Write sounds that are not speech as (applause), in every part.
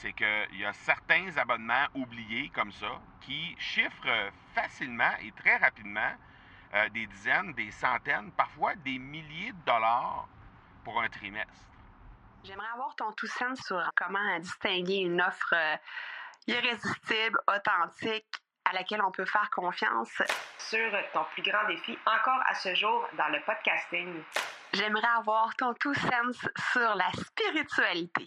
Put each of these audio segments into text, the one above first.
c'est qu'il y a certains abonnements oubliés comme ça qui chiffrent facilement et très rapidement euh, des dizaines, des centaines, parfois des milliers de dollars pour un trimestre. J'aimerais avoir ton tout sens sur comment distinguer une offre euh, irrésistible, authentique, à laquelle on peut faire confiance. Sur ton plus grand défi encore à ce jour dans le podcasting. J'aimerais avoir ton tout sens sur la spiritualité.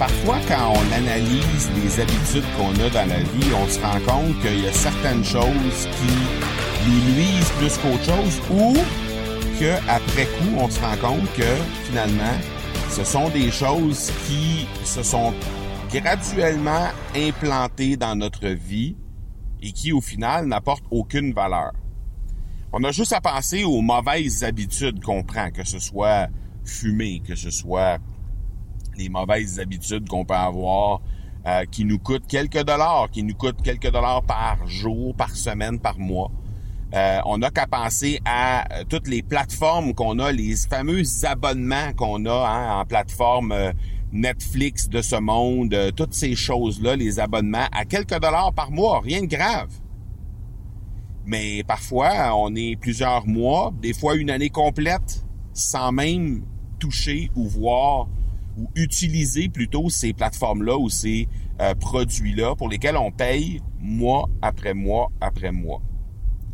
Parfois, quand on analyse les habitudes qu'on a dans la vie, on se rend compte qu'il y a certaines choses qui nous nuisent plus qu'autre chose ou qu'après coup, on se rend compte que finalement, ce sont des choses qui se sont graduellement implantées dans notre vie et qui, au final, n'apportent aucune valeur. On a juste à penser aux mauvaises habitudes qu'on prend, que ce soit fumer, que ce soit les mauvaises habitudes qu'on peut avoir euh, qui nous coûtent quelques dollars, qui nous coûtent quelques dollars par jour, par semaine, par mois. Euh, on n'a qu'à penser à euh, toutes les plateformes qu'on a, les fameux abonnements qu'on a hein, en plateforme Netflix de ce monde, toutes ces choses-là, les abonnements à quelques dollars par mois, rien de grave. Mais parfois, on est plusieurs mois, des fois une année complète, sans même toucher ou voir ou utiliser plutôt ces plateformes-là ou ces euh, produits-là pour lesquels on paye mois après mois après mois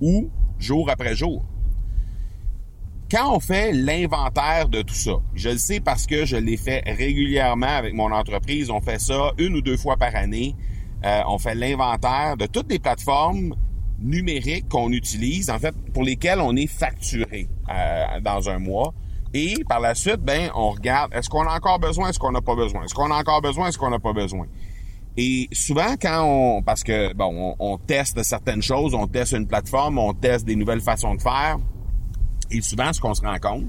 ou jour après jour. Quand on fait l'inventaire de tout ça, je le sais parce que je l'ai fait régulièrement avec mon entreprise, on fait ça une ou deux fois par année. Euh, on fait l'inventaire de toutes les plateformes numériques qu'on utilise, en fait, pour lesquelles on est facturé euh, dans un mois. Et par la suite, ben, on regarde, est-ce qu'on a encore besoin, est-ce qu'on n'a pas besoin? Est-ce qu'on a encore besoin, est-ce qu'on n'a pas besoin? Et souvent, quand on, parce que, bon, on, teste certaines choses, on teste une plateforme, on teste des nouvelles façons de faire, et souvent, ce qu'on se rend compte,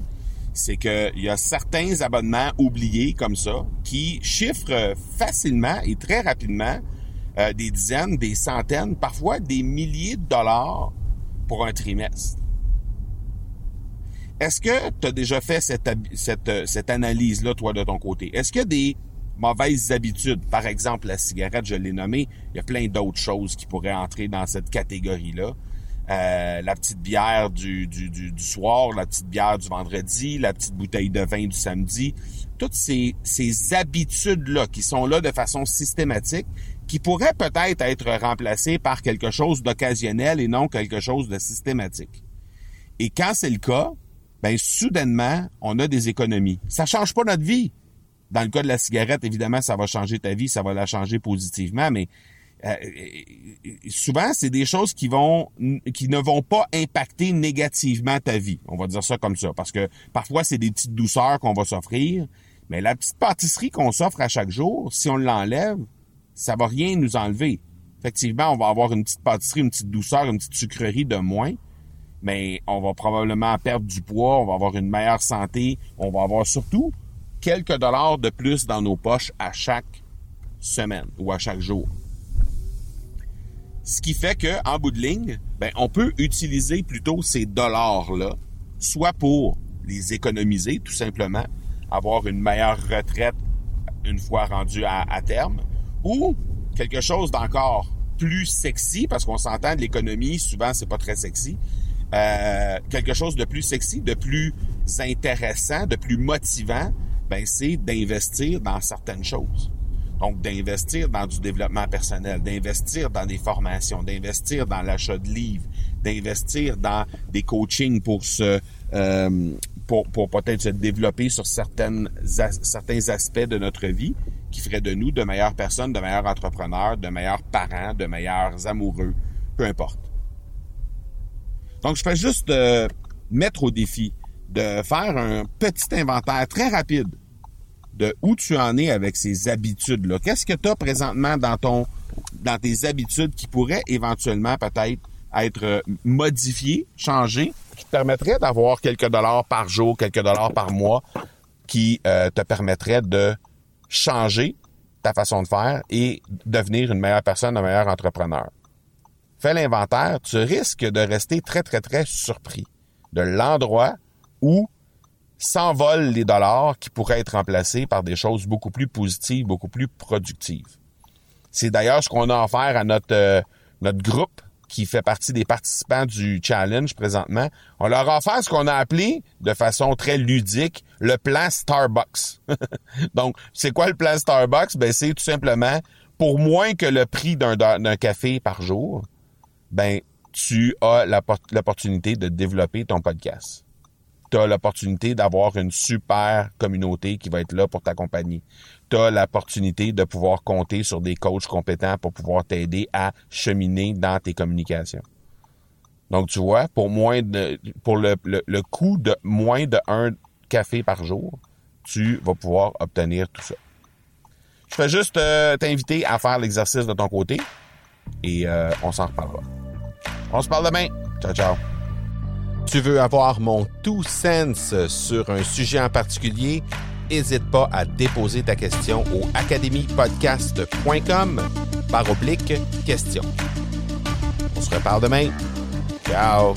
c'est qu'il y a certains abonnements oubliés comme ça qui chiffrent facilement et très rapidement euh, des dizaines, des centaines, parfois des milliers de dollars pour un trimestre. Est-ce que tu as déjà fait cette, cette, cette analyse-là, toi, de ton côté? Est-ce qu'il y a des mauvaises habitudes? Par exemple, la cigarette, je l'ai nommé. Il y a plein d'autres choses qui pourraient entrer dans cette catégorie-là. Euh, la petite bière du, du, du, soir, la petite bière du vendredi, la petite bouteille de vin du samedi. Toutes ces, ces habitudes-là qui sont là de façon systématique, qui pourraient peut-être être remplacées par quelque chose d'occasionnel et non quelque chose de systématique. Et quand c'est le cas, ben soudainement, on a des économies. Ça change pas notre vie. Dans le cas de la cigarette, évidemment, ça va changer ta vie, ça va la changer positivement, mais euh, souvent, c'est des choses qui vont qui ne vont pas impacter négativement ta vie. On va dire ça comme ça, parce que parfois c'est des petites douceurs qu'on va s'offrir, mais la petite pâtisserie qu'on s'offre à chaque jour, si on l'enlève, ça va rien nous enlever. Effectivement, on va avoir une petite pâtisserie, une petite douceur, une petite sucrerie de moins, mais on va probablement perdre du poids, on va avoir une meilleure santé, on va avoir surtout quelques dollars de plus dans nos poches à chaque semaine ou à chaque jour. Ce qui fait que, en bout de ligne, ben, on peut utiliser plutôt ces dollars-là, soit pour les économiser, tout simplement, avoir une meilleure retraite une fois rendu à, à terme, ou quelque chose d'encore plus sexy, parce qu'on s'entend de l'économie, souvent c'est pas très sexy, euh, quelque chose de plus sexy, de plus intéressant, de plus motivant, ben c'est d'investir dans certaines choses. Donc, d'investir dans du développement personnel, d'investir dans des formations, d'investir dans l'achat de livres, d'investir dans des coachings pour se euh, pour, pour peut-être se développer sur certaines certains aspects de notre vie qui feraient de nous de meilleures personnes, de meilleurs entrepreneurs, de meilleurs parents, de meilleurs amoureux, peu importe. Donc, je fais juste mettre au défi de faire un petit inventaire très rapide de où tu en es avec ces habitudes-là. Qu'est-ce que tu as présentement dans ton dans tes habitudes qui pourraient éventuellement peut-être être euh, modifiées, changées, qui te permettraient d'avoir quelques dollars par jour, quelques dollars par mois, qui euh, te permettraient de changer ta façon de faire et devenir une meilleure personne, un meilleur entrepreneur? Fais l'inventaire, tu risques de rester très, très, très surpris de l'endroit où s'envolent les dollars qui pourraient être remplacés par des choses beaucoup plus positives, beaucoup plus productives. C'est d'ailleurs ce qu'on a offert à notre, euh, notre groupe qui fait partie des participants du challenge présentement. On leur a offert ce qu'on a appelé, de façon très ludique, le plan Starbucks. (laughs) Donc, c'est quoi le plan Starbucks? Ben, c'est tout simplement, pour moins que le prix d'un, d'un café par jour, ben, tu as l'opportunité de développer ton podcast tu as l'opportunité d'avoir une super communauté qui va être là pour t'accompagner. Tu as l'opportunité de pouvoir compter sur des coachs compétents pour pouvoir t'aider à cheminer dans tes communications. Donc, tu vois, pour moins de, pour le, le, coût de moins de un café par jour, tu vas pouvoir obtenir tout ça. Je vais juste euh, t'inviter à faire l'exercice de ton côté et euh, on s'en reparlera. On se parle demain. Ciao, ciao. Tu veux avoir mon tout sens sur un sujet en particulier? N'hésite pas à déposer ta question au academypodcast.com par oblique question. On se reparle demain. Ciao!